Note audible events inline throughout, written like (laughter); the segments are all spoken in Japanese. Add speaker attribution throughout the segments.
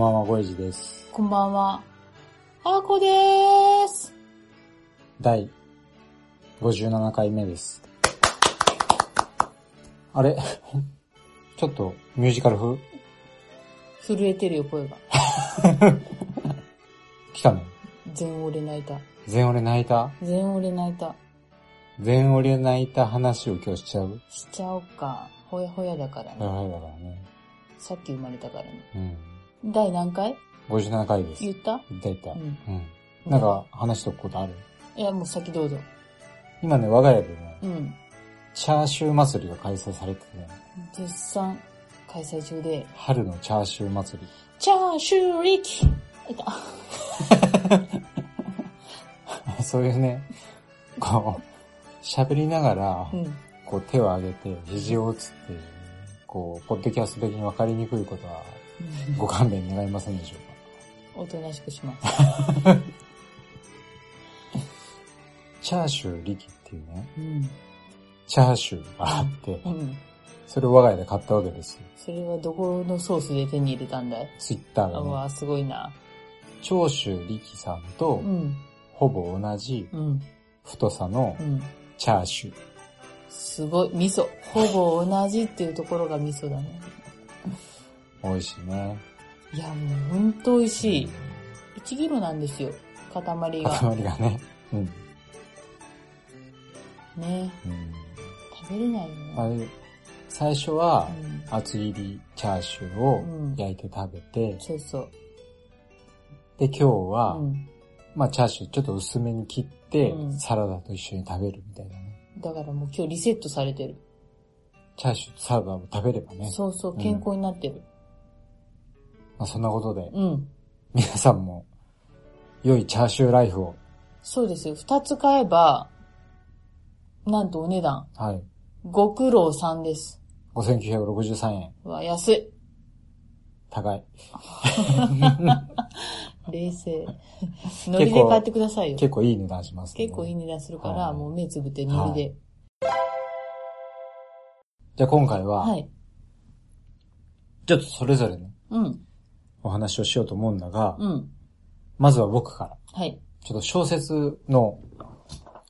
Speaker 1: ばんは、ごえじです。
Speaker 2: こんばんは。あーこでーす。
Speaker 1: 第57回目です。あれ？(laughs) ちょっとミュージカル風
Speaker 2: 震えてるよ声が。(laughs)
Speaker 1: 来たね。
Speaker 2: 全俺泣いた。
Speaker 1: 全俺泣いた？
Speaker 2: 全俺泣いた。
Speaker 1: 全俺泣いた話を今日しちゃう？
Speaker 2: しちゃおうか。ほやほやだからね、
Speaker 1: はいだからね。
Speaker 2: さっき生まれたからね。
Speaker 1: うん。
Speaker 2: 第何回
Speaker 1: ？57回です。
Speaker 2: 言った？
Speaker 1: 言った言った。
Speaker 2: う
Speaker 1: うん。ん。なんか話しとくことある？
Speaker 2: いやもう先どうぞ。
Speaker 1: 今ね、我が家でね、
Speaker 2: うん。
Speaker 1: チャーシュー祭りが開催されててね、
Speaker 2: 絶賛開催中で。
Speaker 1: 春のチャーシュー祭り。
Speaker 2: チャーシューリキ。いた
Speaker 1: そういうね、こう、喋りながら、
Speaker 2: うん。
Speaker 1: こう手を上げて、肘を打つってこう、ポッドキャスト的に分かりにくいことは、ご勘弁願いませんでしょうか？
Speaker 2: おとなしくします。(laughs)
Speaker 1: チャーシュー力っていうね、
Speaker 2: うん。
Speaker 1: チャーシューがあって
Speaker 2: う、ん。
Speaker 1: それを我が家で買ったわけですよ。
Speaker 2: それはどこのソースで手に入れたんだい？
Speaker 1: ツイッターがね、
Speaker 2: あわすごいな。
Speaker 1: 長州力さんと
Speaker 2: うん。
Speaker 1: ほぼ同じ
Speaker 2: うん。
Speaker 1: 太さの
Speaker 2: うん。
Speaker 1: チャーシュー。
Speaker 2: すごい。味噌。ほぼ同じっていうところが味噌だね
Speaker 1: 美味しいね。
Speaker 2: いやもうほんと美味しい1キロなんですよ塊が
Speaker 1: 塊がね。うん。
Speaker 2: ね
Speaker 1: うん、
Speaker 2: 食べれないよね
Speaker 1: あれ、最初は
Speaker 2: うん
Speaker 1: 厚切りチャーシューを
Speaker 2: うん
Speaker 1: 焼いて食べて、
Speaker 2: そうそう
Speaker 1: で今日は、
Speaker 2: うん
Speaker 1: まあチャーシューちょっと薄めに切って、
Speaker 2: うん
Speaker 1: サラダと一緒に食べるみたいなね。
Speaker 2: だからもう今日リセットされてる。
Speaker 1: チャーシューとサラダを食べればね。
Speaker 2: そうそう、
Speaker 1: うん
Speaker 2: 健康になってる。
Speaker 1: まあそんなことで、
Speaker 2: うん。
Speaker 1: 皆さんも良いチャーシューライフを。
Speaker 2: そうですよ。二つ買えば、なんとお値段、
Speaker 1: はい。
Speaker 2: ご苦労さんです。
Speaker 1: 5963円。
Speaker 2: うわ、安い。
Speaker 1: 高い。(laughs)
Speaker 2: 冷静。ノリで買ってくださいよ。
Speaker 1: 結構いい値段します、ね。
Speaker 2: 結構いい値段するから、
Speaker 1: はい
Speaker 2: もう目つぶってノリで。
Speaker 1: じゃあ今回は、
Speaker 2: はい。
Speaker 1: ちょっとそれぞれね、
Speaker 2: うん。
Speaker 1: お話をしようと思うんだが、
Speaker 2: うん。
Speaker 1: まずは僕から、
Speaker 2: はい。
Speaker 1: ちょっと小説の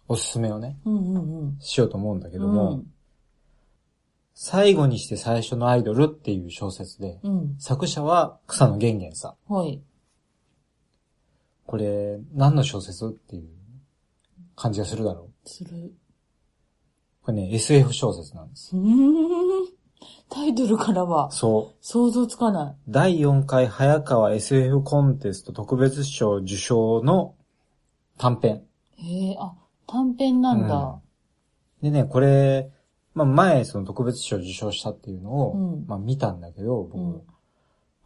Speaker 1: おすすめをね、
Speaker 2: うんうんうん。
Speaker 1: しようと思うんだけ
Speaker 2: け
Speaker 1: ども、最後にして最初のアイドルっていう小説で、
Speaker 2: うん。うん。
Speaker 1: 作者は草野源元さん。
Speaker 2: はい。
Speaker 1: これ、何の小説っていう感じがするだろう？
Speaker 2: する。
Speaker 1: これね、SF 小説なんです。
Speaker 2: タイトルからは
Speaker 1: そう。
Speaker 2: 想像つかな
Speaker 1: 第4回早川 SF コンテスト特別賞受賞の短編。
Speaker 2: い。へえ、あ、短編なんだ。
Speaker 1: でね、これ、まあ前その特別賞受賞したっていうのを、
Speaker 2: うん
Speaker 1: まあ見たんだけど、僕、
Speaker 2: うん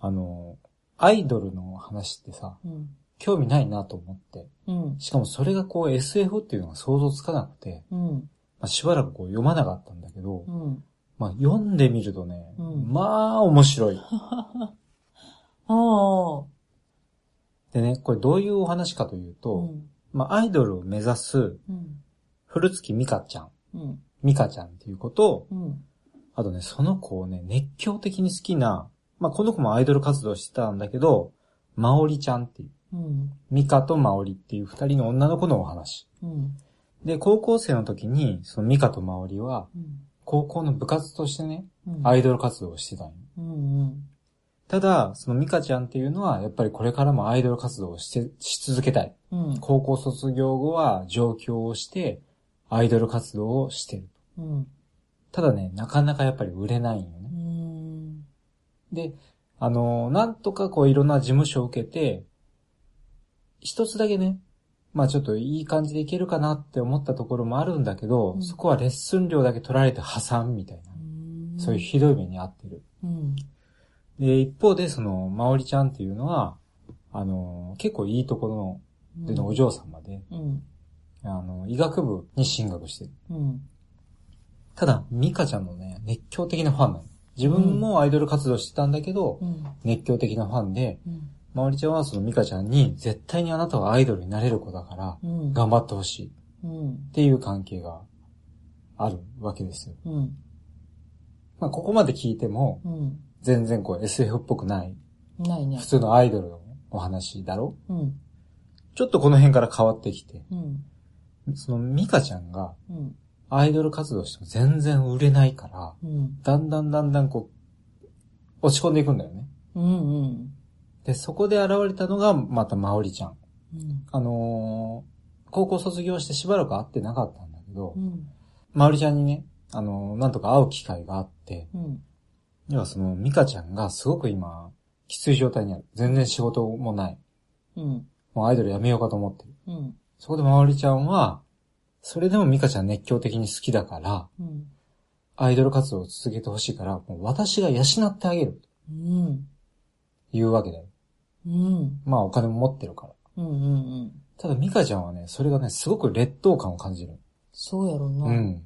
Speaker 1: あの、アイドルの話ってさ、
Speaker 2: うん。
Speaker 1: 興味ないなと思って。
Speaker 2: うん。
Speaker 1: しかもそれがこう SF っていうのが想像つかなくて、
Speaker 2: うん。
Speaker 1: まあ、しばらくこう読まなかったんだけど、
Speaker 2: うん。
Speaker 1: まあ読んでみるとね、
Speaker 2: うん
Speaker 1: まあ面白い。(laughs)
Speaker 2: ああ。
Speaker 1: でね、これどういうお話かというと、
Speaker 2: うん。
Speaker 1: まあアイドルを目指す
Speaker 2: うん。
Speaker 1: 古月美香ちゃん、
Speaker 2: うん。
Speaker 1: 美香ちゃんっていう子と、
Speaker 2: うん。
Speaker 1: あとね、その子をね、熱狂的に好きな、まあこの子もアイドル活動してたんだけど、まおりちゃんっていう、
Speaker 2: うん。
Speaker 1: 美香とまおりっていう二人の女の子のお話。
Speaker 2: うん。
Speaker 1: で、高校生の時に、その美香とまおりは、
Speaker 2: うん。
Speaker 1: 高校の部活としてね、
Speaker 2: うん。
Speaker 1: アイドル活動をしてたんよ。
Speaker 2: うん。うん。
Speaker 1: ただ、その美香ちゃんっていうのは、やっぱりこれからもアイドル活動をして、し続けたい。
Speaker 2: うん。
Speaker 1: 高校卒業後は上京をして、アイドル活動をしてる。
Speaker 2: うん。
Speaker 1: ただね、なかなかやっぱり売れないんよね。
Speaker 2: うん。
Speaker 1: で、あのーなんとかこういろんな事務所を受けて、一つだけね、まあちょっといい感じでいけるかなって思ったところもあるんだけど、
Speaker 2: うん
Speaker 1: そこはレッスン料だけ取られて破産みたいな、そういうひどい目に遭ってる。
Speaker 2: うん。
Speaker 1: で、一方で、その、まおりちゃんっていうのは、あの、結構いいところの、でのお嬢様で、
Speaker 2: うん。
Speaker 1: あの、医学部に進学してる。
Speaker 2: うん。
Speaker 1: ただ、ミカちゃんのね、熱狂的なファンなの。自分もアイドル活動してたんだけど、
Speaker 2: うん。
Speaker 1: 熱狂的なファンで、
Speaker 2: うん。
Speaker 1: まおりちゃんはそのミカちゃんに、絶対にあなたはアイドルになれる子だから、
Speaker 2: うん。
Speaker 1: 頑張ってほしいっ
Speaker 2: うん。
Speaker 1: ていう関係があるわけですよ。
Speaker 2: うん。
Speaker 1: まあ、ここまで聞いても、
Speaker 2: うん。
Speaker 1: 全然こう SF っぽくない、
Speaker 2: ないね
Speaker 1: 普。通のアイドルのお話だろ？
Speaker 2: うん。
Speaker 1: ちょっとこの辺から変わってきて、
Speaker 2: うん。
Speaker 1: そのミカちゃんが
Speaker 2: うん。
Speaker 1: アイドル活動しても全然売れないから、
Speaker 2: うん。
Speaker 1: だんだんだんだんこう、落ち込んでいくんだよね。
Speaker 2: うん。うん。
Speaker 1: で、そこで現れたのがまたまおりちゃん。
Speaker 2: うん。
Speaker 1: あのー高校卒業してしばらく会ってなかったんだけど
Speaker 2: う、ん。
Speaker 1: まおりちゃんにね、あのーなんとか会う機会があって、
Speaker 2: うん。
Speaker 1: 要はそのミカちゃんがすごく今、きつい状態にある。全然仕事もない。
Speaker 2: うん。
Speaker 1: もうアイドルやめようかと思ってる。
Speaker 2: うん。
Speaker 1: そこでまおりちゃんは、それでもミカちゃん熱狂的に好きだから、
Speaker 2: うん。
Speaker 1: アイドル活動を続けてほしいから、もう私が養ってあげる。
Speaker 2: うん。
Speaker 1: 言うわけだよ。
Speaker 2: うん。
Speaker 1: まあお金も持ってるから。
Speaker 2: うん。うん。
Speaker 1: ただミカちゃんはね、それがね、すごく劣等感を感じる。
Speaker 2: そうやろな。
Speaker 1: う。ん。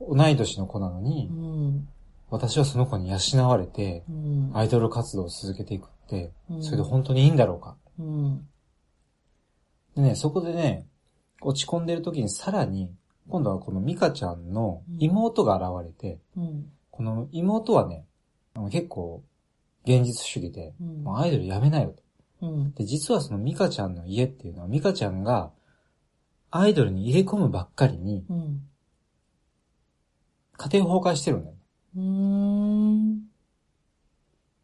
Speaker 1: 同い年の子なのに
Speaker 2: う、ん。
Speaker 1: 私はその子に養われて、
Speaker 2: うん。
Speaker 1: アイドル活動を続けていくって
Speaker 2: う、ん
Speaker 1: それで本当にいいんだろうか。
Speaker 2: うん。
Speaker 1: でね、そこでね、落ち込んでる時にさらに、今度はこのミカちゃんの妹が現れて、
Speaker 2: うん。
Speaker 1: この妹はね、結構、現実主義で、
Speaker 2: うん
Speaker 1: もうアイドルやめなよと。
Speaker 2: うん。
Speaker 1: で、実はそのミカちゃんの家っていうのは、ミカちゃんが、アイドルに入れ込むばっかりに、
Speaker 2: うん。
Speaker 1: 家庭崩壊してるんだよ。
Speaker 2: うーん。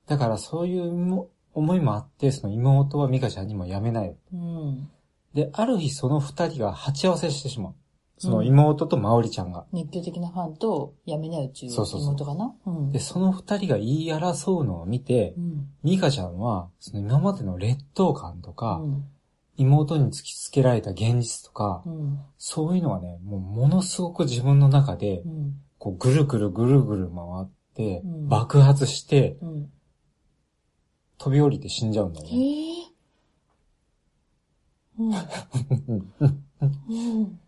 Speaker 1: だからそういうも思いもあって、その妹はミカちゃんにもやめなよ。
Speaker 2: うん。
Speaker 1: で、ある日その二人が鉢合わせしてしまう。その妹とまおりちゃんが。
Speaker 2: 熱狂的なファンと、やめなよっていう
Speaker 1: そうそうそう
Speaker 2: 妹かな？うん。
Speaker 1: で、その二人が言い争うのを見て
Speaker 2: う、ん。
Speaker 1: ミカちゃんは、その今までの劣等感とか、
Speaker 2: うん。
Speaker 1: 妹に突きつけられた現実とか、
Speaker 2: うん。
Speaker 1: そういうのがね、もうものすごく自分の中で
Speaker 2: う、ん。
Speaker 1: こうぐるぐるぐるぐる回って、
Speaker 2: うん
Speaker 1: 爆発して、
Speaker 2: うん。
Speaker 1: 飛び降りて死んじゃうんだよ
Speaker 2: へ
Speaker 1: ね。
Speaker 2: え。うん。うん。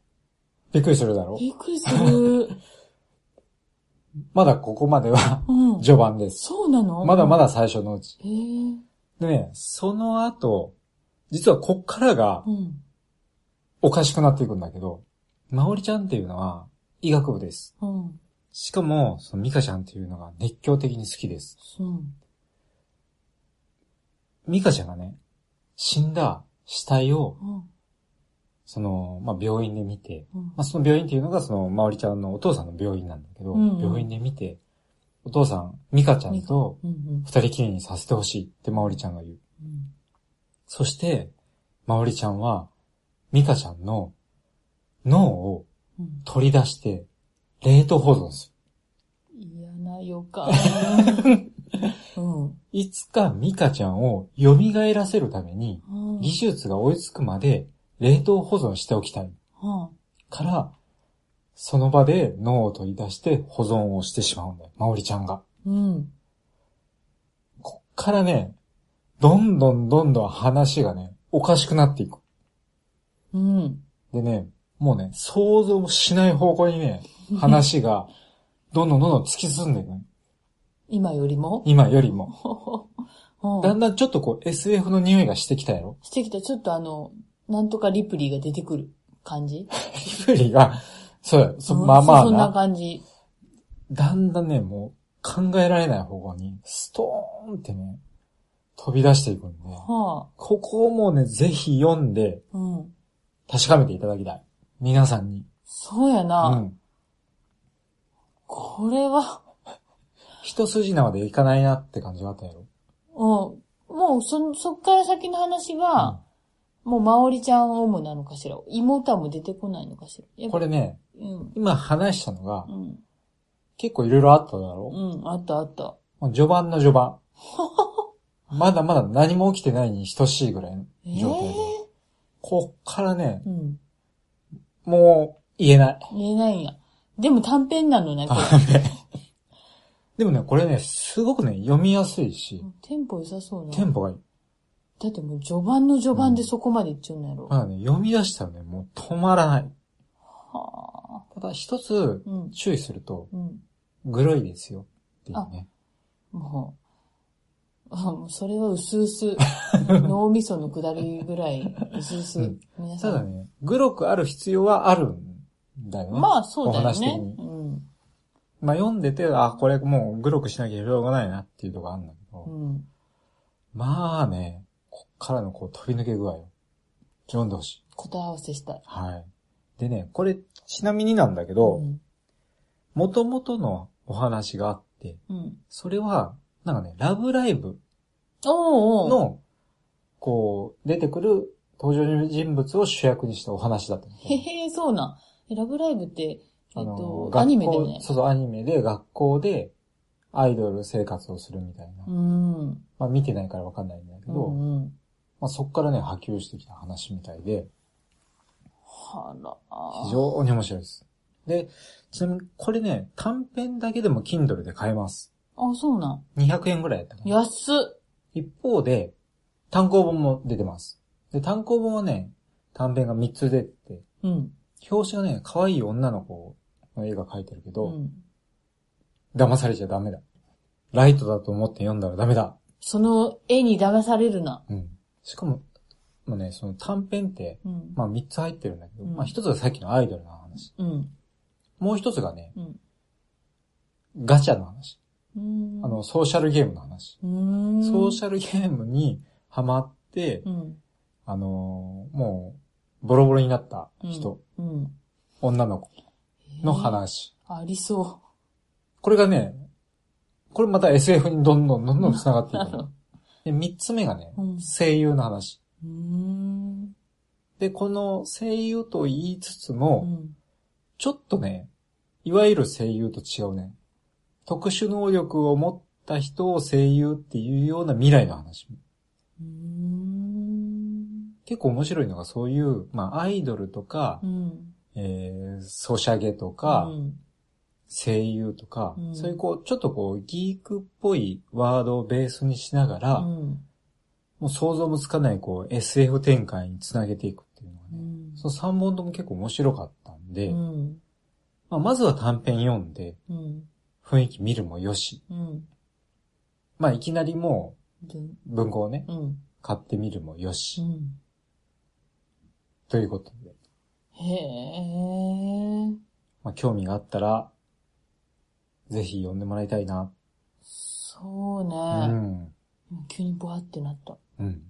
Speaker 1: びっくりするだろ？
Speaker 2: びっくりする。(laughs)
Speaker 1: まだここまでは
Speaker 2: うん。
Speaker 1: 序盤です。
Speaker 2: そうなの？
Speaker 1: まだまだ。最初のうち。でね、その後、実はこっからが
Speaker 2: うん。
Speaker 1: おかしくなっていくんだけど、まおりちゃんっていうのは医学部です。
Speaker 2: うん。
Speaker 1: しかも、そのミカちゃんっていうのが熱狂的に好きです。
Speaker 2: うん。
Speaker 1: ミカちゃんがね、死んだ死体を、
Speaker 2: うん。
Speaker 1: その、まあ、病院で見て、
Speaker 2: うん
Speaker 1: まあ、その病院っていうのがその、まおりちゃんのお父さんの病院なんだけど、
Speaker 2: うんうん
Speaker 1: 病院で見て、お父さん、ミカちゃんと。二人きりにさせてほしいってまおりちゃんが言う。
Speaker 2: うん。
Speaker 1: そして、まおりちゃんは、ミカちゃんの脳を
Speaker 2: うん。
Speaker 1: 取り出して、冷凍保存する。
Speaker 2: 嫌な予感。(laughs) うん。
Speaker 1: いつかミカちゃんを蘇らせるために、
Speaker 2: うん。
Speaker 1: 技術が追いつくまで冷凍保存しておきたい。
Speaker 2: は
Speaker 1: から、その場で脳を取り出して保存をしてしまうんだよ。まおりちゃんが。
Speaker 2: うん。
Speaker 1: こっからね、どんどんどんどん話がね、おかしくなっていく。
Speaker 2: うん。
Speaker 1: でね、もうね、想像もしない方向にね、話が、(laughs) どんどんどんどん突き進んでいくの。
Speaker 2: 今よりも？
Speaker 1: 今よりも。(laughs)
Speaker 2: うん
Speaker 1: だんだんちょっとこう SF の匂いがしてきたやろ
Speaker 2: してきた、ちょっとあの、なんとかリプリーが出てくる感じ？
Speaker 1: リプリが、そうや、そ
Speaker 2: うん
Speaker 1: まあまあ
Speaker 2: そそんな
Speaker 1: な。
Speaker 2: 感じ。
Speaker 1: だんだんね、もう考えられない方向に、ストーンってね、飛び出していくんで、
Speaker 2: は
Speaker 1: ここをもうね、ぜひ読んで
Speaker 2: あ。うん。
Speaker 1: 確かめていただきたい。皆さんに。
Speaker 2: そうや
Speaker 1: う
Speaker 2: な。
Speaker 1: ん。
Speaker 2: これは、
Speaker 1: 一筋縄でいかないなって感じがあったやろ。
Speaker 2: うん。もう、そ、そっから先の話は、もう、まおりちゃんオムなのかしら？妹はもう出てこないのかしら？
Speaker 1: これね、
Speaker 2: うん。
Speaker 1: 今話したのが
Speaker 2: う、ん。
Speaker 1: 結構いろいろあっただろ
Speaker 2: うん。あったあった。
Speaker 1: 序盤の序盤。(laughs) まだまだ何も起きてないに等しいぐらいの
Speaker 2: ええ
Speaker 1: 状態で。こっからね、
Speaker 2: うん。
Speaker 1: もう言えない。
Speaker 2: 言えないんや。でも短編なのね、これ。(laughs)
Speaker 1: でもね、これね、すごくね、読みやすいし、
Speaker 2: テンポ良さそうな。
Speaker 1: テンポがいい。
Speaker 2: だってもう序盤の序盤でそこまでいっちゃうんやろ。
Speaker 1: まだね、読み出したらね、もう止まらない。
Speaker 2: はあ。
Speaker 1: ただ一つ
Speaker 2: うん。
Speaker 1: 注意すると、
Speaker 2: うん。
Speaker 1: グロいですよ。っていうね。
Speaker 2: もう、あもうそれは薄々、(laughs) 脳みその下りぐらい、薄々、皆さん。
Speaker 1: ただね、グロくある必要はあるんだよね。
Speaker 2: まあそうだよ
Speaker 1: お話的
Speaker 2: ね。
Speaker 1: に
Speaker 2: うん。
Speaker 1: まあ読んでて、あ、これもうグロくしなきゃしょうがないなっていうとこあるんだけど、
Speaker 2: うん。
Speaker 1: まあね、こっからのこう飛び抜け具合を読んでほしい。
Speaker 2: 答え合わせしたい。
Speaker 1: はい。でね、これちなみになんだけど、
Speaker 2: うん。
Speaker 1: 元々のお話があって、
Speaker 2: うん。
Speaker 1: それは、なんかね、ラブライブ。の、こう、出てくる登場人物を主役にしたお話だった。
Speaker 2: へへ、そうなラブライブって、えっと、アニメだよね。
Speaker 1: そうそう、アニメで学校でアイドル生活をするみたいな。
Speaker 2: うん。
Speaker 1: まあ見てないからわかんないんだけ
Speaker 2: う
Speaker 1: ど、
Speaker 2: んうん。
Speaker 1: まあそっからね、波及してきた話みたいで、
Speaker 2: はら。
Speaker 1: 非常に面白いです。で、ちなみにこれね、短編だけでも Kindle で買えます。
Speaker 2: あ、そうなん。
Speaker 1: 200円ぐらいやったかな。
Speaker 2: 安っ。
Speaker 1: 一方で、単行本も出てます。で、単行本はね、短編が3つ出て、
Speaker 2: うん。
Speaker 1: 表紙がね、可愛い女の子の絵が描いてるけど、
Speaker 2: うん。
Speaker 1: 騙されちゃダメだ。ライトだと思って読んだらダメだ。
Speaker 2: その絵に騙されるな。
Speaker 1: うん。しかも、まあね、その短編って、
Speaker 2: うん。
Speaker 1: まあ3つ入ってるんだけど、
Speaker 2: うん
Speaker 1: まあ1つがさっきのアイドルの話。
Speaker 2: うん。
Speaker 1: もう1つがね、
Speaker 2: うん。
Speaker 1: ガチャの話。
Speaker 2: うん。
Speaker 1: あの、ソーシャルゲームの話。
Speaker 2: うーん。
Speaker 1: ソーシャルゲームにハマって、
Speaker 2: うん。
Speaker 1: あのーもう、ボロボロになった人、
Speaker 2: うん。
Speaker 1: 女の子の話。
Speaker 2: ありそ
Speaker 1: これがね、これまた SF にどんどんどんどん繋がっていくの。で、三つ目がね、
Speaker 2: うん
Speaker 1: 声優の話。で、この声優と言いつつ
Speaker 2: う
Speaker 1: も、
Speaker 2: ん。
Speaker 1: ちょっとね、いわゆる声優と違うね。特殊能力を持った人を声優っていうような未来の話。結構面白いのがそういう、まあアイドルとか
Speaker 2: う、ん。
Speaker 1: えー、ソシャゲとか、
Speaker 2: うん。
Speaker 1: 声優とか、
Speaker 2: うん
Speaker 1: そういうこう、ちょっとこう、ギークっぽいワードをベースにしながら、
Speaker 2: うん。
Speaker 1: もう想像もつかないこう、SF 展開につなげていくっていうのがね、
Speaker 2: うん。
Speaker 1: その3本とも結構面白かったんで、
Speaker 2: うん。
Speaker 1: まあ、まずは短編読んで、
Speaker 2: うん。
Speaker 1: 雰囲気見るもよし、
Speaker 2: うん。
Speaker 1: まあ、いきなりも
Speaker 2: で
Speaker 1: う文庫をね、
Speaker 2: うん。
Speaker 1: 買ってみるもよ
Speaker 2: う
Speaker 1: し、
Speaker 2: ん。
Speaker 1: ということで、
Speaker 2: へえ。
Speaker 1: まあ、興味があったら、ぜひ読んでもらいたいな。
Speaker 2: そうね。
Speaker 1: うん。
Speaker 2: 急にボワってなった。
Speaker 1: うん。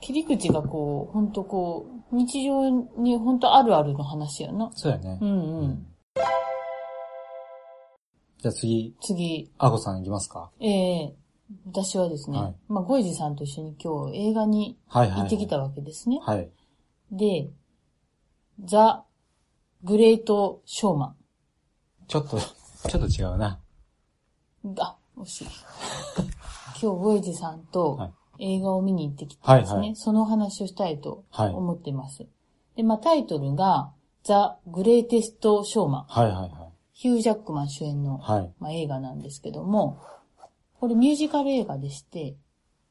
Speaker 2: 切り口がこう、ほんとこう、日常にほんとあるあるの話やな。
Speaker 1: そうやね。
Speaker 2: うんうん。
Speaker 1: じゃあ次、
Speaker 2: 次、
Speaker 1: アゴさんいきますか
Speaker 2: ええ私はですね、
Speaker 1: はい
Speaker 2: まあ、ゴイジさんと一緒に今日映画に
Speaker 1: はいはい、はい。
Speaker 2: 行ってきたわけですね。
Speaker 1: はい。
Speaker 2: で、ザ・グレート・ショーマ
Speaker 1: ちょっと、ちょっと違うな。
Speaker 2: ン。あ、惜しい。今日ゴイジさんと
Speaker 1: はい
Speaker 2: 映画を見に行ってきたんですね。
Speaker 1: はいはい
Speaker 2: そのお話をしたいと
Speaker 1: はい。
Speaker 2: 思ってます。で、まあ、タイトルが、ザ・グレイテスト・ショーマン。
Speaker 1: はいはいはい。
Speaker 2: ヒュー・ジャックマン主演の、
Speaker 1: はい。
Speaker 2: まあ、映画なんですけども、これミュージカル映画でして、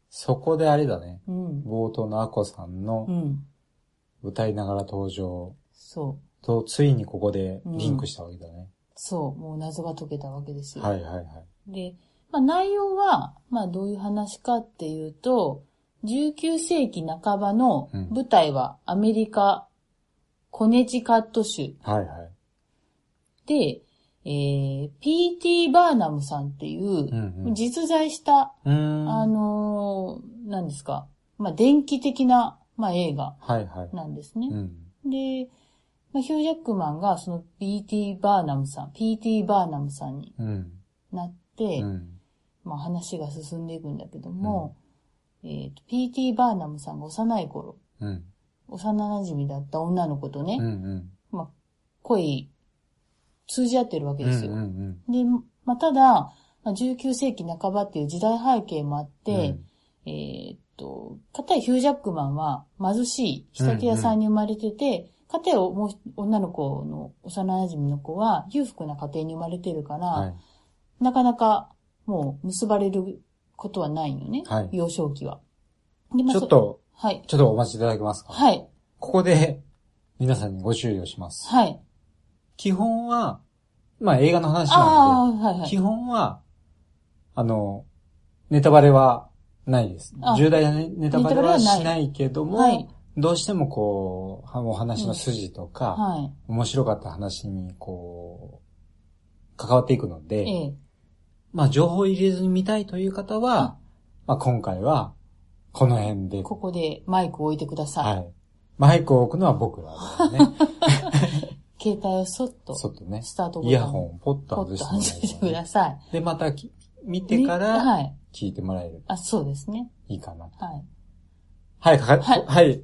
Speaker 1: そこであれだね。
Speaker 2: うん、
Speaker 1: 冒頭のアコさんの
Speaker 2: うん、
Speaker 1: 歌いながら登場
Speaker 2: そう、
Speaker 1: と、ついにここでリンクしたわけだね。
Speaker 2: そう、もう謎が解けたわけですよ。
Speaker 1: はいはいはい。
Speaker 2: で、まあ、内容は、まあ、どういう話かっていうと、19世紀半ばの
Speaker 1: うん
Speaker 2: 舞台はアメリカ、コネチカット州
Speaker 1: はいはい。
Speaker 2: で、えー、P.T. バーナムさんっていう、実在した、
Speaker 1: うーん。
Speaker 2: あのー、何ですか、まあ、電気的な、まあ、映画
Speaker 1: はいはい。
Speaker 2: なんですね。
Speaker 1: うん。
Speaker 2: で、まあ、ヒュージャックマンがその P.T. バーナムさん、P.T. バーナムさんに
Speaker 1: うん。
Speaker 2: なって、
Speaker 1: うん。
Speaker 2: まあ、話が進んでいくんだけども、えっ、と、P.T. バーナムさんが幼い頃、
Speaker 1: うん。
Speaker 2: 幼馴染だった女の子とね、
Speaker 1: うんうん。
Speaker 2: まあ、恋、通じ合ってるわけですよ。
Speaker 1: うんうん
Speaker 2: で、まあ、ただ、まあ、19世紀半ばっていう時代背景もあっ
Speaker 1: うん。
Speaker 2: て、えーっと、かたやヒュージャックマンは貧しい仕立て屋さんに生まれてて、かたやもう女の子の幼馴染の子は裕福な家庭に生まれてるから、
Speaker 1: はい。
Speaker 2: なかなかもう結ばれることはないのね。
Speaker 1: はい
Speaker 2: 幼少期は。でま
Speaker 1: ちょっと、
Speaker 2: はい。
Speaker 1: ちょっとお待ちいただけますか？
Speaker 2: はい。
Speaker 1: ここで、皆さんにご注意をします。
Speaker 2: はい。
Speaker 1: 基本は、まあ映画の話
Speaker 2: あ
Speaker 1: なん
Speaker 2: あ、はいは
Speaker 1: で、基
Speaker 2: い。
Speaker 1: 本は、あの、ネタバレはないです
Speaker 2: あ。
Speaker 1: 重大なネネタバレはしないけども、
Speaker 2: はい。
Speaker 1: どうしてもこう、お話の筋とか、
Speaker 2: は
Speaker 1: 面白かった話にこう、関わっていくの
Speaker 2: い。
Speaker 1: で、
Speaker 2: ええ。
Speaker 1: まあ情報入れずに見たいという方は
Speaker 2: あ、
Speaker 1: まあ今回は、この辺で、
Speaker 2: ここでマイクを置いてください。
Speaker 1: はい。マイクを置くのは僕らだよね。(laughs)
Speaker 2: 携帯をそっと、
Speaker 1: ちょっとね、
Speaker 2: スタートボタン
Speaker 1: イヤホンをポッと外してもら
Speaker 2: 外してください。
Speaker 1: で、またき見てから、
Speaker 2: はい。
Speaker 1: 聞いてもらえる
Speaker 2: あ、そうですね。
Speaker 1: いいかな。
Speaker 2: はい。
Speaker 1: はい、かか、
Speaker 2: はい
Speaker 1: はい。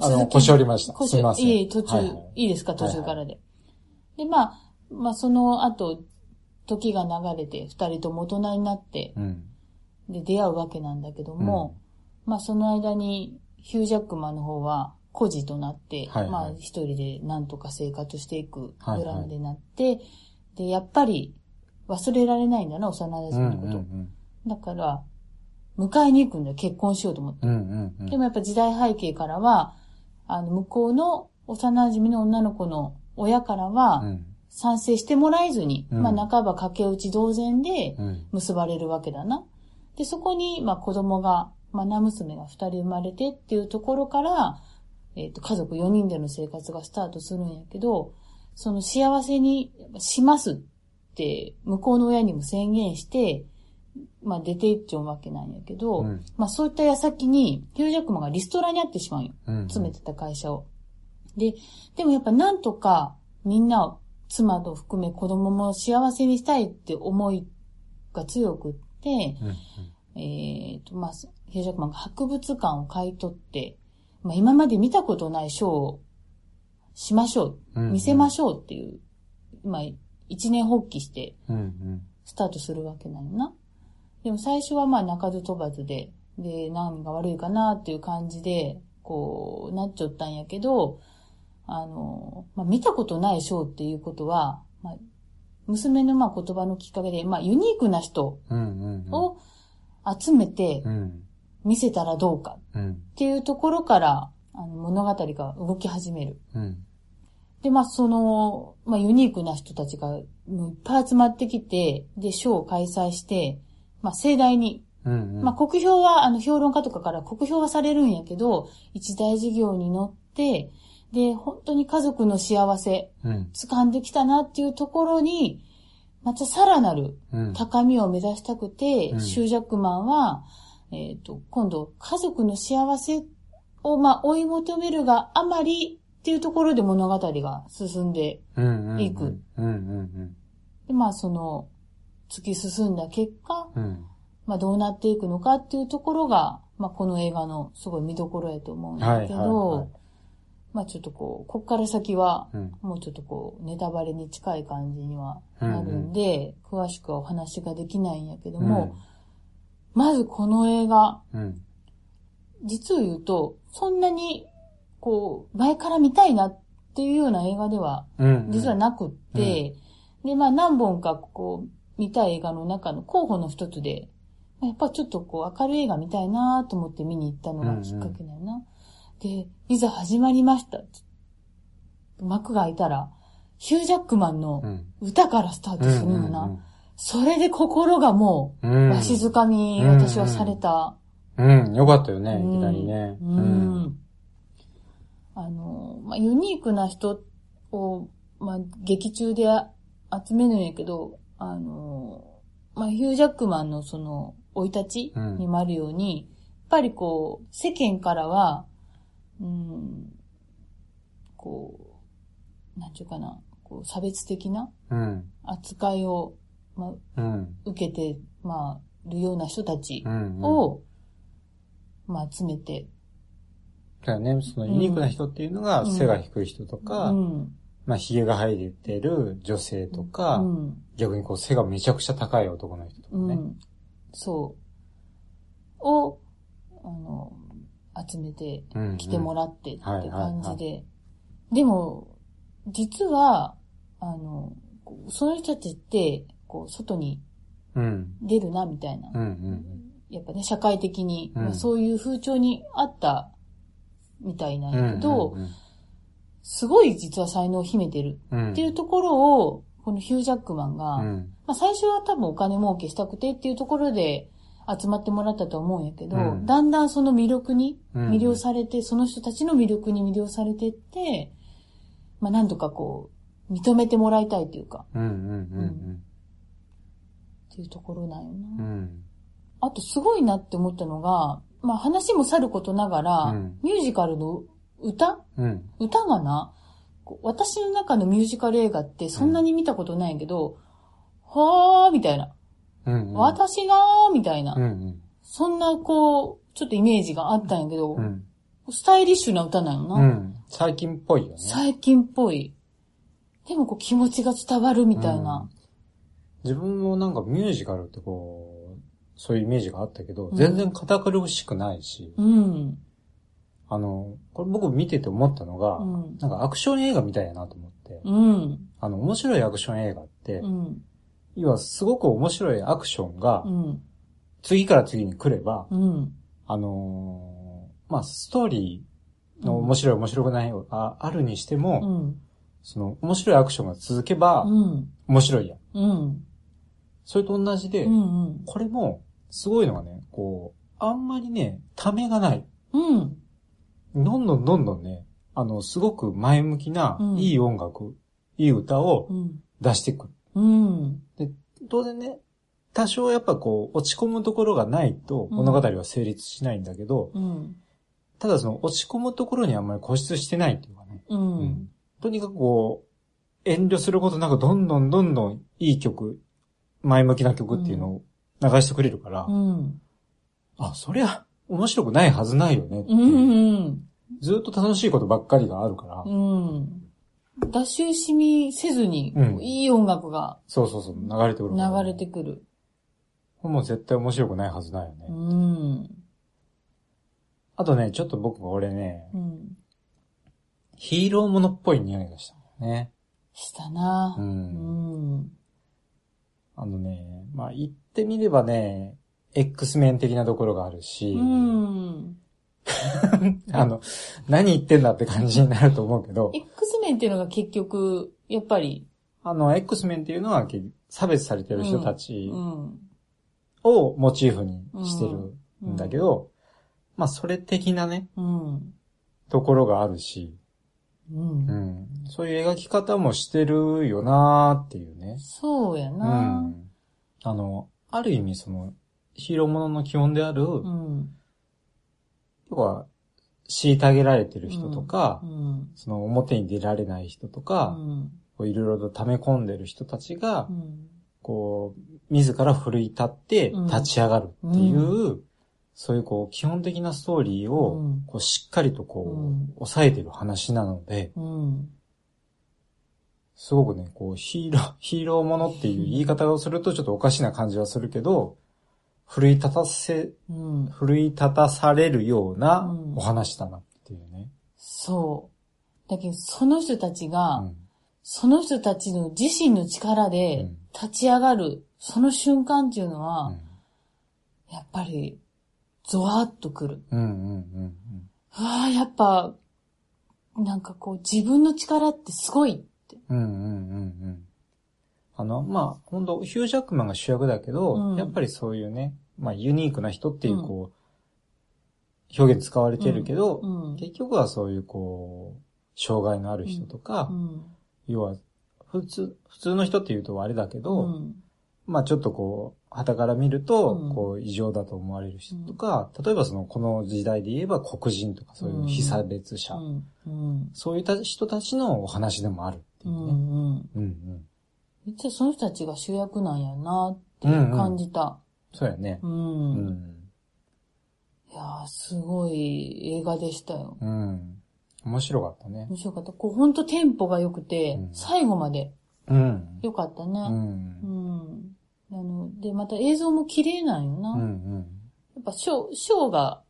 Speaker 1: あの、腰折りました。
Speaker 2: 腰
Speaker 1: すみません。
Speaker 2: いえ途中、
Speaker 1: はいいはい
Speaker 2: いですか、途中からで。で、まあ、まあ、その後、時が流れて、二人とも大人になって、
Speaker 1: うん。
Speaker 2: で、出会うわけなんだけども、まあ、その間に、ヒュージャックマンの方は、孤児となって、
Speaker 1: はいはい
Speaker 2: まあ、一人でなんとか生活していく
Speaker 1: はいはい
Speaker 2: ドラマでなって、で、やっぱり、忘れられないんだな、幼馴
Speaker 1: うん、
Speaker 2: 染のこと。
Speaker 1: うん、
Speaker 2: だから、迎えに行くんだよ、結婚しようと思って。
Speaker 1: うん。うん、うんうん。
Speaker 2: でもやっぱ時代背景からは、あの、向こうの幼馴染の女の子の親からは、
Speaker 1: うん、
Speaker 2: 賛成してもらえずに、
Speaker 1: うん
Speaker 2: まあ半ば駆け落ち同然で
Speaker 1: うん。
Speaker 2: 結ばれるわけだな。で、そこに、まあ子供が、まあ名娘が二人生まれてっていうところから、えっ、と、家族4人での生活がスタートするんやけど、その幸せにしますって、向こうの親にも宣言して、まあ出ていっちゃうわけなんやけど、
Speaker 1: うん
Speaker 2: まあそういった矢先に、ヒュージャックマンがリストラにあってしまうんよ。
Speaker 1: うん。
Speaker 2: 詰めてた会社を。で、でもやっぱなんとかみんなを妻と含め子供も幸せにしたいって思いが強くって、
Speaker 1: うん、
Speaker 2: えっ、と、まあ、ヒュージャックマンが博物館を買い取って、まあ今まで見たことないショーをしましょう。
Speaker 1: うん。
Speaker 2: 見せま
Speaker 1: ょ
Speaker 2: しょうっていう、まあ一年発起して
Speaker 1: うん、うん。
Speaker 2: スタートするわけなんよな。でも最初はまあ鳴かず飛ばずで、で、何が悪いかなっていう感じで、こう、なっちゃったんやけど、あの、まあ見たことないショーっていうことは、まあ、娘のまあ言葉のきっかけで、まあユニークな人。を集めて
Speaker 1: うん、
Speaker 2: 見せたらどうか
Speaker 1: うん。
Speaker 2: っていうところから、あの物語が動き始める。
Speaker 1: うん。
Speaker 2: で、まあ、その、まあ、ユニークな人たちが、いっぱい集まってきて、で、ショーを開催して、まあ、盛大に、
Speaker 1: うん。うん。
Speaker 2: まあ、国評は、あの、評論家とかから国評はされるんやけど、一大事業に乗って、で、本当に家族の幸せ、
Speaker 1: うん。
Speaker 2: 掴んできたなっていうところに、またさらなる
Speaker 1: うん。
Speaker 2: 高みを目指したくて、
Speaker 1: うん
Speaker 2: シュージャックマンは、えっ、と、今度、家族の幸せを、まあ、追い求めるがあまりっていうところで物語が進んで。いく。で、まあ、その、突き進んだ結果、
Speaker 1: うん。
Speaker 2: まあ、どうなっていくのかっていうところが、まあ、この映画のすごい見どころやと思うんだけど、
Speaker 1: はいはいはい
Speaker 2: まあ、ちょっとこう、こっから先は、
Speaker 1: うん。
Speaker 2: もうちょっとこう、ネタバレに近い感じにはなるんで、詳しくはお話ができないんやけども、まずこの映画、
Speaker 1: うん。
Speaker 2: 実を言うと、そんなに、こう、前から見たいなっていうような映画では、
Speaker 1: うん。
Speaker 2: 実はなくって、で、まあ何本かこう、見たい映画の中の候補の一つで、やっぱちょっとこう、明るい映画見たいなと思って見に行ったのがきっかけだよな。で、いざ始まりました。幕が開いたら、ヒュージャックマンの
Speaker 1: うん。
Speaker 2: 歌からスタートするのな。それで心がも
Speaker 1: う
Speaker 2: う、
Speaker 1: ん。
Speaker 2: わしづかみ、私はされた。
Speaker 1: うん、よかったよね、
Speaker 2: うん
Speaker 1: いきなりね。
Speaker 2: うん。あの、まあ、ユニークな人を、まあ、劇中で集めるんやけど、あの、まあ、ヒュージャックマンのその、生い立ち
Speaker 1: うん
Speaker 2: にもあるように、やっぱりこう、世間からは、うん、こう、なんちゅうかな、こう、差別的な
Speaker 1: うん。
Speaker 2: 扱いを、まあ、
Speaker 1: うん。
Speaker 2: 受けて、まあ、るような人たち
Speaker 1: うん。うん。
Speaker 2: を、まあ、集めて、
Speaker 1: だよね、そのユニークな人っていうのが、
Speaker 2: うん
Speaker 1: 背が低い人とか、
Speaker 2: うん、
Speaker 1: まあ、髭が生えてる女性とか、
Speaker 2: うん、
Speaker 1: 逆にこう背がめちゃくちゃ高い男の人とかね。
Speaker 2: うん、そう、を、あの、集めて
Speaker 1: うん
Speaker 2: 来てもらってって感じで。でも、実は、あの、その人たちって、こう、外に
Speaker 1: うん。
Speaker 2: 出るな、みたいな。やっぱね、社会的に、そういう風潮にあったみたいなん
Speaker 1: うん。
Speaker 2: やけど、
Speaker 1: うん
Speaker 2: すごい実は才能を秘めてる
Speaker 1: うん。
Speaker 2: っていうところを、このヒュージャックマンが、
Speaker 1: うん。
Speaker 2: まあ最初は多分お金儲けしたくてっていうところで集まってもらったと思うんやけど、
Speaker 1: うん
Speaker 2: だんだんその魅力に
Speaker 1: うん
Speaker 2: 魅了されて、その人たちの魅力に魅了されてって、まあなんとかこう、認めてもらいたいっていうか、
Speaker 1: うんうんうん
Speaker 2: っていうところなんよな。
Speaker 1: うん。うん。
Speaker 2: あとすごいなって思ったのが、まあ話もさることながら、
Speaker 1: うん
Speaker 2: ミュージカルの歌？
Speaker 1: うん。
Speaker 2: 歌がな、私の中のミュージカル映画ってそんなに見たことないけど、はーみたいな、
Speaker 1: うん。
Speaker 2: 私がーみたいな、
Speaker 1: うんうん。
Speaker 2: そんなこう、ちょっとイメージがあったんやけど、
Speaker 1: うん。
Speaker 2: スタイリッシュな歌なんよな。
Speaker 1: うん。最近っぽいよね。
Speaker 2: 最近っぽい。でもこう気持ちが伝わるみたいな。
Speaker 1: 自分もなんかミュージカルってこう、そういうイメージがあったけど、
Speaker 2: うん
Speaker 1: 全然堅苦しくないし、
Speaker 2: うん。
Speaker 1: あの、これ僕見てて思ったのが、
Speaker 2: うん。
Speaker 1: なんかアクション映画みたいやなと思って、
Speaker 2: うん。
Speaker 1: あの、面白いアクション映画って、
Speaker 2: うん。
Speaker 1: 要はすごく面白いアクションが
Speaker 2: う、ん。
Speaker 1: 次から次に来れば、
Speaker 2: うん。
Speaker 1: あのーまあ、ストーリーの面白い面白くないがあるにしても、
Speaker 2: うん。
Speaker 1: その面白いアクションが続けば
Speaker 2: うん。
Speaker 1: 面白いやん。
Speaker 2: うん。
Speaker 1: それと同じで、
Speaker 2: うん。
Speaker 1: これもすごいのがね、こう、あんまりね、ためがない。
Speaker 2: うん。
Speaker 1: どんどんどんどんね、あの、すごく前向きな
Speaker 2: う、ん
Speaker 1: いい音楽、いい歌を
Speaker 2: うん。
Speaker 1: 出してくる。
Speaker 2: うん。
Speaker 1: 当然ね、多少やっぱこう、落ち込むところがないと
Speaker 2: うん
Speaker 1: 物語は成立しないんだけど、
Speaker 2: うん。
Speaker 1: ただその落ち込むところにあんまり固執してないっていうかね。
Speaker 2: うん。
Speaker 1: とにかくこう、遠慮することなくどんどんどんどんいい曲、前向きな曲っていうのを流してくれるから、
Speaker 2: うん。
Speaker 1: あ、そりゃ面白くないはずないよね
Speaker 2: う
Speaker 1: いう、
Speaker 2: ん。
Speaker 1: ずっと楽しいことばっかりがあるから、
Speaker 2: うん。脱臭しみせずに、
Speaker 1: うん
Speaker 2: いい音楽が
Speaker 1: そうそうそう、流れてくるから。
Speaker 2: 流れてくる。
Speaker 1: これもう絶対面白くないはずないよね。
Speaker 2: うん。
Speaker 1: あとね、ちょっと僕俺ね、
Speaker 2: うん。
Speaker 1: ヒーローものっぽい匂いがしたんだよね。
Speaker 2: したな
Speaker 1: う。。
Speaker 2: うんん。
Speaker 1: あのね、まあ言ってみればね、X メン的なところがあるし、
Speaker 2: うん。(laughs)
Speaker 1: あの、何言ってんだって感じになると思うけど、
Speaker 2: X メンっていうのが結局、やっぱり、
Speaker 1: あの、X メンっていうのは差別されてる人たち
Speaker 2: うん。
Speaker 1: をモチーフにしてるんだけど、まあそれ的なね、
Speaker 2: うん。
Speaker 1: ところがあるし、
Speaker 2: う。
Speaker 1: うんん、そういう描き方もしてるよなーっていうね。
Speaker 2: そうや
Speaker 1: う
Speaker 2: な。
Speaker 1: ん。あの、ある意味その、ヒーローものの基本である、
Speaker 2: うん。
Speaker 1: 要は、虐げられてる人とか、
Speaker 2: うん。
Speaker 1: その表に出られない人と
Speaker 2: う
Speaker 1: か、
Speaker 2: ん。
Speaker 1: こういろいろと溜め込んでる人たちが、
Speaker 2: うん。
Speaker 1: こう、自ら奮い立って
Speaker 2: うん
Speaker 1: 立ち上がるっていう、
Speaker 2: う
Speaker 1: そういうこう、基本的なストーリーを
Speaker 2: うん、
Speaker 1: こう、しっかりとこ
Speaker 2: う
Speaker 1: 抑えてる話なので、
Speaker 2: うん。
Speaker 1: すごくね、こう、ヒーロー、ヒーローものっていう言い方をするとちょっとおかしな感じはするけど、奮い立たせ、
Speaker 2: うん。
Speaker 1: 奮い立たされるような
Speaker 2: うん
Speaker 1: お話だなっていうね。
Speaker 2: そう。だけど、その人たちが、
Speaker 1: うん
Speaker 2: その人たちの自身の力で
Speaker 1: うん
Speaker 2: 立ち上がる、その瞬間っていうのは、
Speaker 1: うん
Speaker 2: やっぱり、ゾワーっとくる。
Speaker 1: うんうんうん
Speaker 2: ああ、やっぱ、なんかこう、自分の力ってすごいって。
Speaker 1: うん。うんうんうんうん。あの、まあ、本当ヒュージャックマンが主役だけど、
Speaker 2: うん
Speaker 1: やっぱりそういうね、まあ、ユニークな人っていう、
Speaker 2: うん
Speaker 1: こう、表現使われてるけど、
Speaker 2: うん。
Speaker 1: 結局はそういう、こう、障害のある人とか、
Speaker 2: うん。
Speaker 1: 要は、普通、普通の人って言うとあれだけど、
Speaker 2: うん。
Speaker 1: まあちょっとこう、旗から見ると
Speaker 2: うん、
Speaker 1: こう、異常だと思われる人とか、例えばその、この時代で言えば黒人とか、そういう非差別者。そういった人たちのお話でもあるっていううね。
Speaker 2: ん。うん。
Speaker 1: うんうん。
Speaker 2: めっちゃその人たちが主役なんやなって感じた。
Speaker 1: そうやね。
Speaker 2: う。
Speaker 1: うんん。
Speaker 2: いやー、すごい映画でしたよ。
Speaker 1: うん。面白かったね。
Speaker 2: 面白かった。こう、ほんとテンポが良くて、
Speaker 1: うん
Speaker 2: 最後まで
Speaker 1: うん。
Speaker 2: 良かったね。
Speaker 1: う。
Speaker 2: うんん。あの、で、また映像も綺麗なんよな。
Speaker 1: うんう
Speaker 2: や
Speaker 1: ん。
Speaker 2: っぱショー、ショーが、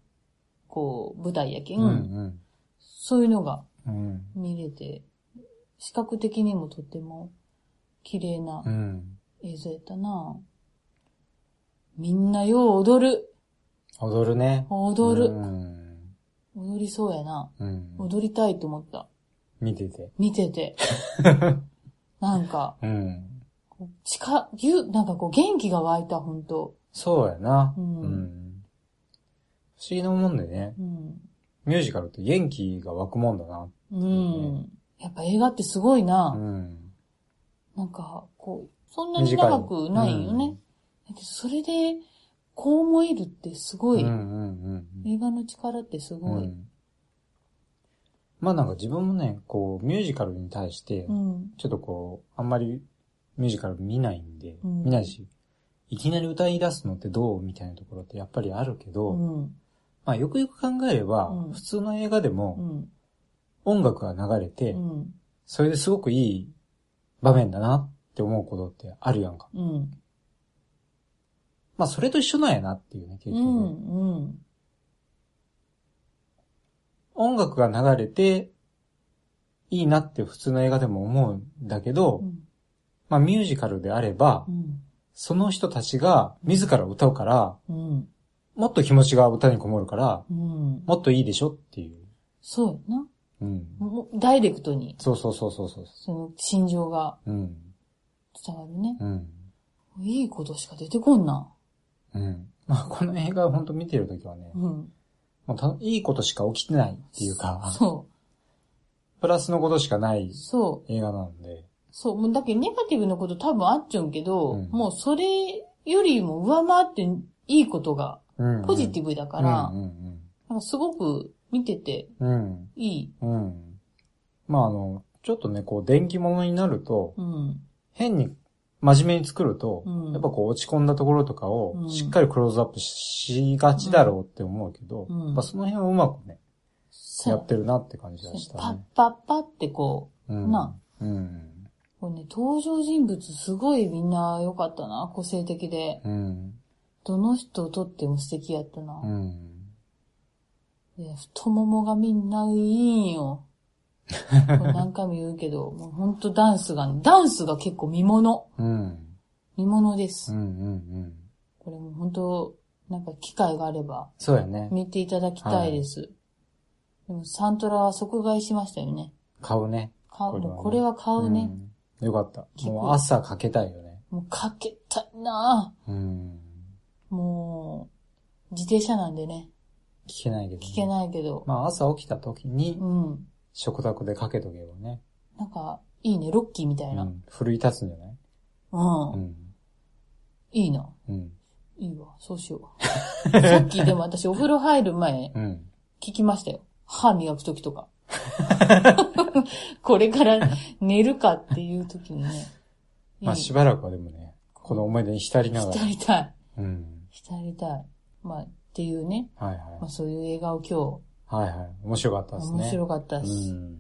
Speaker 2: こう、舞台やけん、
Speaker 1: うん
Speaker 2: そういうのが
Speaker 1: うん。
Speaker 2: 見れて、視覚的にもとても綺麗な
Speaker 1: うん。
Speaker 2: 映像やったな。みんなよう踊る。
Speaker 1: 踊るね。
Speaker 2: 踊る。
Speaker 1: うん。
Speaker 2: 踊りそうやな。
Speaker 1: うん。
Speaker 2: 踊りたいと思った。
Speaker 1: 見てて。
Speaker 2: 見てて。(laughs) なんか、
Speaker 1: うん。
Speaker 2: 近、ぎゅ、なんかこう元気が湧いた、ほんと。
Speaker 1: そうやな。
Speaker 2: うん
Speaker 1: 不思議なもんでね。
Speaker 2: うん。
Speaker 1: ミュージカルって元気が湧くもんだな。
Speaker 2: うん。やっぱ映画ってすごいな。
Speaker 1: うん。
Speaker 2: なんか、こう、そんなに長くないよね。それで、こう思えるってすごい。
Speaker 1: うんうんうん
Speaker 2: 映画の力ってす
Speaker 1: うん。
Speaker 2: ごい。
Speaker 1: うんまあなんか自分もね、こう、ミュージカルに対して
Speaker 2: う、ん。
Speaker 1: ちょっとこう、あんまりミュージカル見ないんで、
Speaker 2: うん
Speaker 1: 見ないし、いきなり歌い出すのってどうみたいなところってやっぱりあるけど、
Speaker 2: うん。
Speaker 1: まあよくよく考えれば、
Speaker 2: うん
Speaker 1: 普通の映画で
Speaker 2: う
Speaker 1: も
Speaker 2: ん。
Speaker 1: 音楽が流れて、
Speaker 2: うん。
Speaker 1: それですごくいい場面だなって思うことってあるやんか。
Speaker 2: うん。
Speaker 1: まあそれと一緒なんやなっていうね、結局。
Speaker 2: うん。うん。
Speaker 1: 音楽が流れて、いいなって普通の映画でも思うんだけど、
Speaker 2: うん。
Speaker 1: まあミュージカルであれば、
Speaker 2: うん。
Speaker 1: その人たちが自ら歌うから、
Speaker 2: うん。
Speaker 1: もっと気持ちが歌にこもるから、
Speaker 2: うん。
Speaker 1: もっといいでしょっていう。
Speaker 2: そうやな。
Speaker 1: うん。
Speaker 2: ダイレクトに、
Speaker 1: そうそうそうそうそう。
Speaker 2: その心情が
Speaker 1: うん。
Speaker 2: 伝わるね。
Speaker 1: うん。
Speaker 2: いいことしか出てこんな。
Speaker 1: うん。まあこの映画を本当見てるときはね、
Speaker 2: うん。
Speaker 1: もうたいいことしか起きてないっていうか、
Speaker 2: そ
Speaker 1: プラスのことしかな
Speaker 2: う。
Speaker 1: い
Speaker 2: そう。
Speaker 1: 映画なんで、
Speaker 2: そう。もうだけどネガティブなこと多分あっちゃうんけど、
Speaker 1: うん
Speaker 2: もうそれよりも上回っていいことが
Speaker 1: うん。
Speaker 2: ポジティ
Speaker 1: ブ
Speaker 2: ブだから、
Speaker 1: うんうん
Speaker 2: なんかすごく見てて
Speaker 1: うん。
Speaker 2: いい。
Speaker 1: うん。うん。まああの、ちょっとね、こう、電気物になると、
Speaker 2: うん。
Speaker 1: 変に真面目に作ると、
Speaker 2: うん
Speaker 1: やっぱこう落ち込んだところとかを
Speaker 2: うん
Speaker 1: しっかりクローズアップしがちだろうって思うけど、
Speaker 2: うん
Speaker 1: やっぱその辺をうまくね、やってるなって感じがした
Speaker 2: パッ
Speaker 1: ね。
Speaker 2: パッパってこ
Speaker 1: うん。
Speaker 2: な
Speaker 1: うん。
Speaker 2: う、これね、登場人物すごいみんな良かったな。個性的で。
Speaker 1: うん。
Speaker 2: どの人をとっても素敵やったな。
Speaker 1: うん。
Speaker 2: で太ももがみんないいんよ。こ (laughs) れ何回も言うけど、もうほんとダンスが、ダンスが結構見物。
Speaker 1: うん。
Speaker 2: 見物です。
Speaker 1: うん。うん。
Speaker 2: これもう本当なんか機会があれば
Speaker 1: そうやね。
Speaker 2: 見ていただきたいです。でもサントラは即買いしましたよね。
Speaker 1: 買うね。
Speaker 2: 買う、
Speaker 1: これはね
Speaker 2: もうこれは買うね。
Speaker 1: うん。よかった。もう朝かけたいよね。
Speaker 2: もうかけたいな
Speaker 1: うん。
Speaker 2: ぁもう、自転車なんでね、
Speaker 1: 聞けないけど、ね。
Speaker 2: 聞けないけど。
Speaker 1: まあ朝起きた時に
Speaker 2: うん。
Speaker 1: 食卓でかけとけばね。
Speaker 2: なんか、いいね、ロッキーみたいな。
Speaker 1: うん。奮い立つんじゃない？
Speaker 2: うん。
Speaker 1: うん。
Speaker 2: いいな。
Speaker 1: うん。
Speaker 2: いいわ、そうしよう。さっきでも私お風呂入る前、(laughs)
Speaker 1: うん。
Speaker 2: 聞きましたよ。歯磨くときとか。(laughs) これから寝るかっていうときにね。(laughs)
Speaker 1: まあしばらくはでもね、この思い出に浸りながら。
Speaker 2: 浸りたい。
Speaker 1: うん。
Speaker 2: 浸りたい。まあ、っていうね。
Speaker 1: はい
Speaker 2: まあ
Speaker 1: は
Speaker 2: そういう映画を今
Speaker 1: い。はいはい。面白かったです
Speaker 2: 日、
Speaker 1: ね。
Speaker 2: 面白かった
Speaker 1: う
Speaker 2: し。
Speaker 1: ん。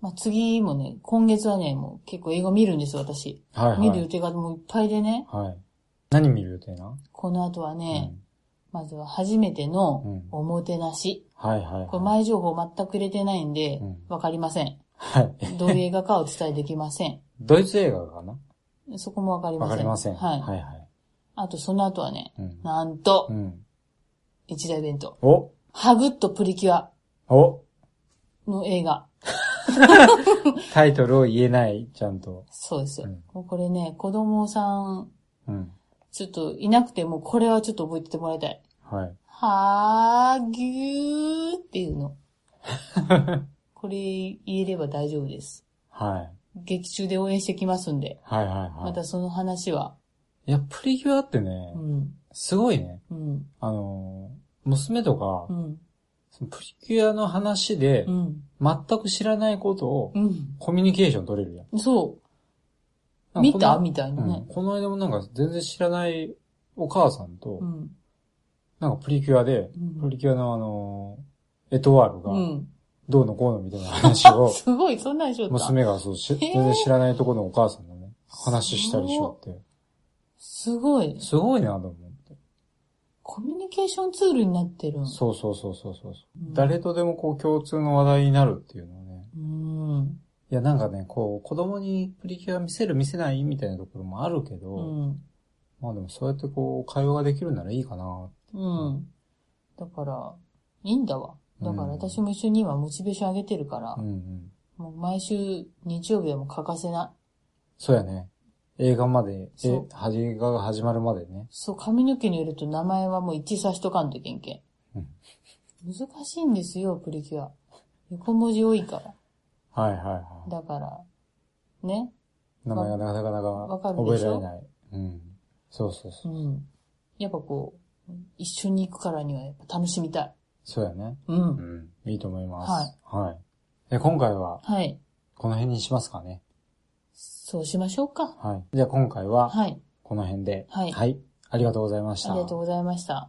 Speaker 2: まあ次もね、今月はね、もう結構映画見るんですよ、私。
Speaker 1: はいはい。
Speaker 2: 見る予定がもういっぱいでね。
Speaker 1: はい。何見る予定な
Speaker 2: この後はね、
Speaker 1: うん
Speaker 2: まずは初めての
Speaker 1: うん
Speaker 2: おもてなし。
Speaker 1: はいはいはい。
Speaker 2: これ前情報全く入れてないんで
Speaker 1: うん、
Speaker 2: わかりません。
Speaker 1: はい。
Speaker 2: どういう映画かお伝えできません。(laughs)
Speaker 1: ドイツ映画かな？
Speaker 2: そこもわかりません。
Speaker 1: わかりません。
Speaker 2: はい。
Speaker 1: はいはい。
Speaker 2: あとその後はね、
Speaker 1: うん。
Speaker 2: なんと
Speaker 1: う、ん。
Speaker 2: 一大イベント。
Speaker 1: お
Speaker 2: ハグッとプリキュア
Speaker 1: お
Speaker 2: の映画。(laughs)
Speaker 1: タイトルを言えない、ちゃんと。
Speaker 2: そうですよ。
Speaker 1: うん
Speaker 2: もうこれね、子供さん、
Speaker 1: うん。
Speaker 2: ちょっといなくても、これはちょっと覚えててもらいたい。
Speaker 1: はい。
Speaker 2: はーぎゅーっていうの。(laughs) これ言えれば大丈夫です。
Speaker 1: はい。
Speaker 2: 劇中で応援してきますんで。
Speaker 1: はいはいはい。
Speaker 2: またその話は。
Speaker 1: いや、プリキュアってね
Speaker 2: う、ん。
Speaker 1: すごいね。
Speaker 2: うん。
Speaker 1: あのー、娘とか
Speaker 2: う、ん。
Speaker 1: そのプリキュアの話で
Speaker 2: う、ん。
Speaker 1: 全く知らないことを
Speaker 2: うん。
Speaker 1: コミュニケーション取れるやん。
Speaker 2: そう。見た？みたいなね
Speaker 1: うん。この間もなんか全然知らないお母さんと
Speaker 2: う、ん。
Speaker 1: なんかプリキュアで、
Speaker 2: うん
Speaker 1: プリキュアのあのー、エトワールが
Speaker 2: う、ん。
Speaker 1: どうのこうのみたいな話を、(laughs)
Speaker 2: すごい、そんなんしよった。
Speaker 1: 娘がそう全然知らないところのお母さんのね、話したりしよって。
Speaker 2: すごい。
Speaker 1: すごいなと思って。
Speaker 2: コミュニケーションツールになってるん。
Speaker 1: そうそうそうそうそう。
Speaker 2: うん
Speaker 1: 誰とでもこう共通の話題になるっていうのはね、
Speaker 2: うん。
Speaker 1: いや、なんかね、こう、子供にプリキュア見せる見せないみたいなところもあるけど、
Speaker 2: うん。
Speaker 1: まあでもそうやってこう、会話ができるならいいかな。
Speaker 2: うん。だから、いいんだわ。だから
Speaker 1: うん
Speaker 2: 私も一緒に今モチベーション上げてるから、
Speaker 1: うんうん。
Speaker 2: もう毎週日曜日はもう欠かせない。
Speaker 1: そうやね。映画まで、え映画が始まるまでね。
Speaker 2: そう、髪の毛によると名前はもう一致さしとかんといけんけん。
Speaker 1: うん
Speaker 2: 難しいんですよ、プリキュア。横文字多いから。
Speaker 1: はいはいはい。
Speaker 2: だから、ね。
Speaker 1: 名前がなかなか覚えられない。うん。そうそうそうう。
Speaker 2: ん。やっぱこう、一緒に行くからにはやっぱ楽しみたい。
Speaker 1: そうやね。
Speaker 2: う。
Speaker 1: うんん。いいと思います。はい。はい。で、今回は
Speaker 2: はい。
Speaker 1: この辺にしますかね。
Speaker 2: そうしましょうか。
Speaker 1: はい。じゃあ今回は
Speaker 2: はい。
Speaker 1: この辺で。
Speaker 2: はい
Speaker 1: はい。ありがとうございました。
Speaker 2: ありがとうございました。